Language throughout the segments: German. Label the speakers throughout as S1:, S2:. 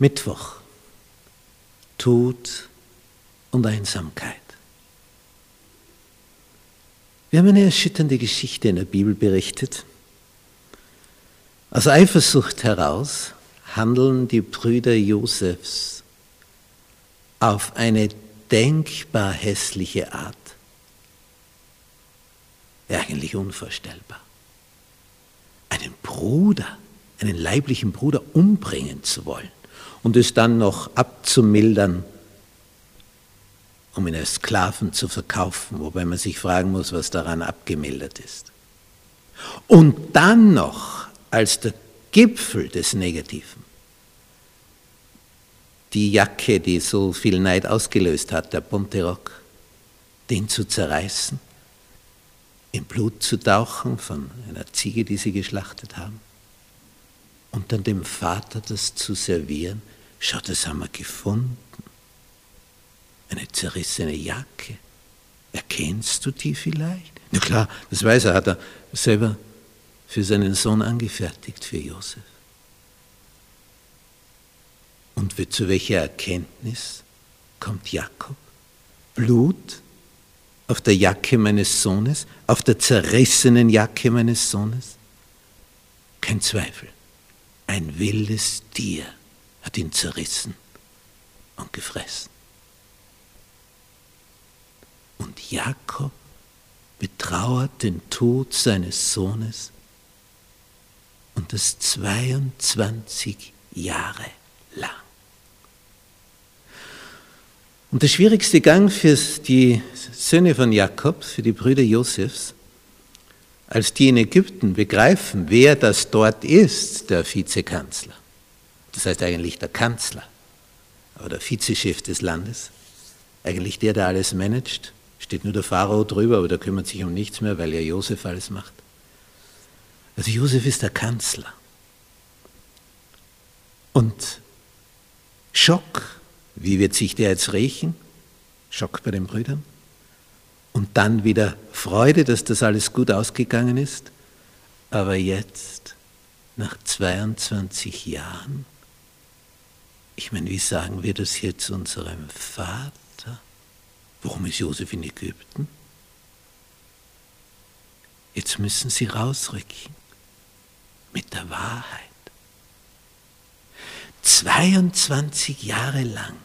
S1: Mittwoch. Tod und Einsamkeit. Wir haben eine erschütternde Geschichte in der Bibel berichtet. Aus Eifersucht heraus handeln die Brüder Josefs auf eine denkbar hässliche Art. Eigentlich unvorstellbar. Einen Bruder, einen leiblichen Bruder umbringen zu wollen und es dann noch abzumildern, um ihn als Sklaven zu verkaufen, wobei man sich fragen muss, was daran abgemildert ist. Und dann noch als der Gipfel des Negativen die Jacke, die so viel Neid ausgelöst hat, der bunte Rock, den zu zerreißen, im Blut zu tauchen von einer Ziege, die sie geschlachtet haben, und dann dem Vater das zu servieren. Schau, das haben wir gefunden. Eine zerrissene Jacke. Erkennst du die vielleicht? Na klar, das weiß er, hat er selber für seinen Sohn angefertigt, für Josef. Und zu welcher Erkenntnis kommt Jakob? Blut auf der Jacke meines Sohnes, auf der zerrissenen Jacke meines Sohnes? Kein Zweifel. Ein wildes Tier hat ihn zerrissen und gefressen. Und Jakob betrauert den Tod seines Sohnes und das 22 Jahre lang. Und der schwierigste Gang für die Söhne von Jakob, für die Brüder Josefs, als die in Ägypten begreifen, wer das dort ist, der Vizekanzler, das heißt eigentlich der Kanzler, aber der Vizechef des Landes, eigentlich der, der alles managt, steht nur der Pharao drüber, aber der kümmert sich um nichts mehr, weil ja Josef alles macht. Also Josef ist der Kanzler. Und Schock wie wird sich der jetzt rächen? Schock bei den Brüdern. Und dann wieder Freude, dass das alles gut ausgegangen ist. Aber jetzt, nach 22 Jahren, ich meine, wie sagen wir das zu unserem Vater? Warum ist Josef in Ägypten? Jetzt müssen sie rausrücken mit der Wahrheit. 22 Jahre lang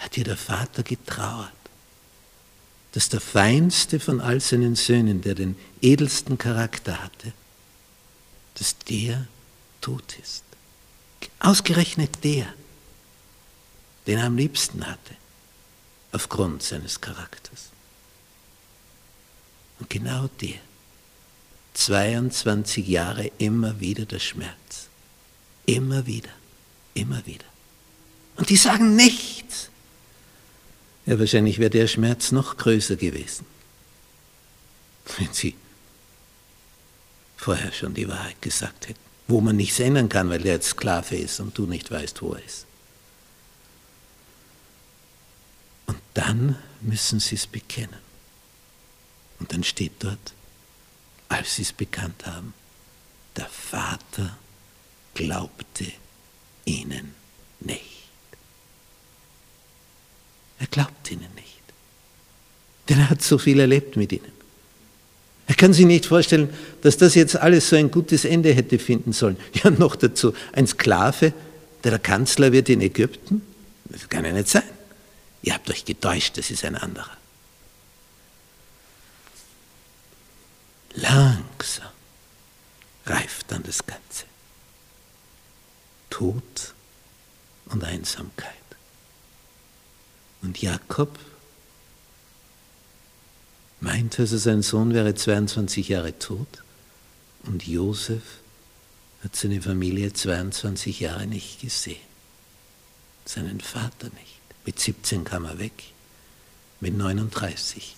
S1: hat ihr der Vater getrauert, dass der feinste von all seinen Söhnen, der den edelsten Charakter hatte, dass der tot ist. Ausgerechnet der, den er am liebsten hatte, aufgrund seines Charakters. Und genau der, 22 Jahre immer wieder der Schmerz, immer wieder, immer wieder. Und die sagen nichts. Ja, wahrscheinlich wäre der Schmerz noch größer gewesen, wenn sie vorher schon die Wahrheit gesagt hätten, wo man nichts ändern kann, weil der jetzt Sklave ist und du nicht weißt, wo er ist. Und dann müssen sie es bekennen. Und dann steht dort, als sie es bekannt haben, der Vater glaubte ihnen nicht. Er glaubt ihnen nicht. Denn er hat so viel erlebt mit ihnen. Er kann sich nicht vorstellen, dass das jetzt alles so ein gutes Ende hätte finden sollen. Ja, noch dazu ein Sklave, der der Kanzler wird in Ägypten. Das kann ja nicht sein. Ihr habt euch getäuscht, das ist ein anderer. Langsam reift dann das Ganze. Tod und Einsamkeit. Und Jakob meinte, also sein Sohn wäre 22 Jahre tot und Josef hat seine Familie 22 Jahre nicht gesehen. Seinen Vater nicht. Mit 17 kam er weg, mit 39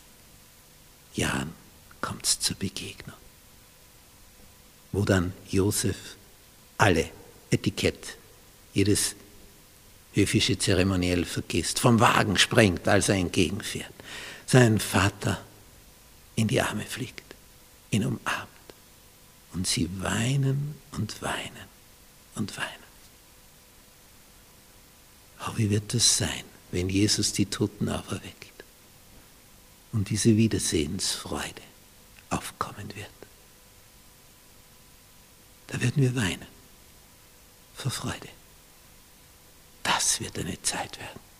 S1: Jahren kommt es zur Begegnung, wo dann Josef alle Etikett, jedes höfische Zeremoniell vergisst, vom Wagen springt, als er entgegenfährt, seinen Vater in die Arme fliegt, ihn umarmt und sie weinen und weinen und weinen. Oh, wie wird es sein, wenn Jesus die Toten auferweckt und diese Wiedersehensfreude aufkommen wird? Da werden wir weinen vor Freude. Das wird eine Zeit werden.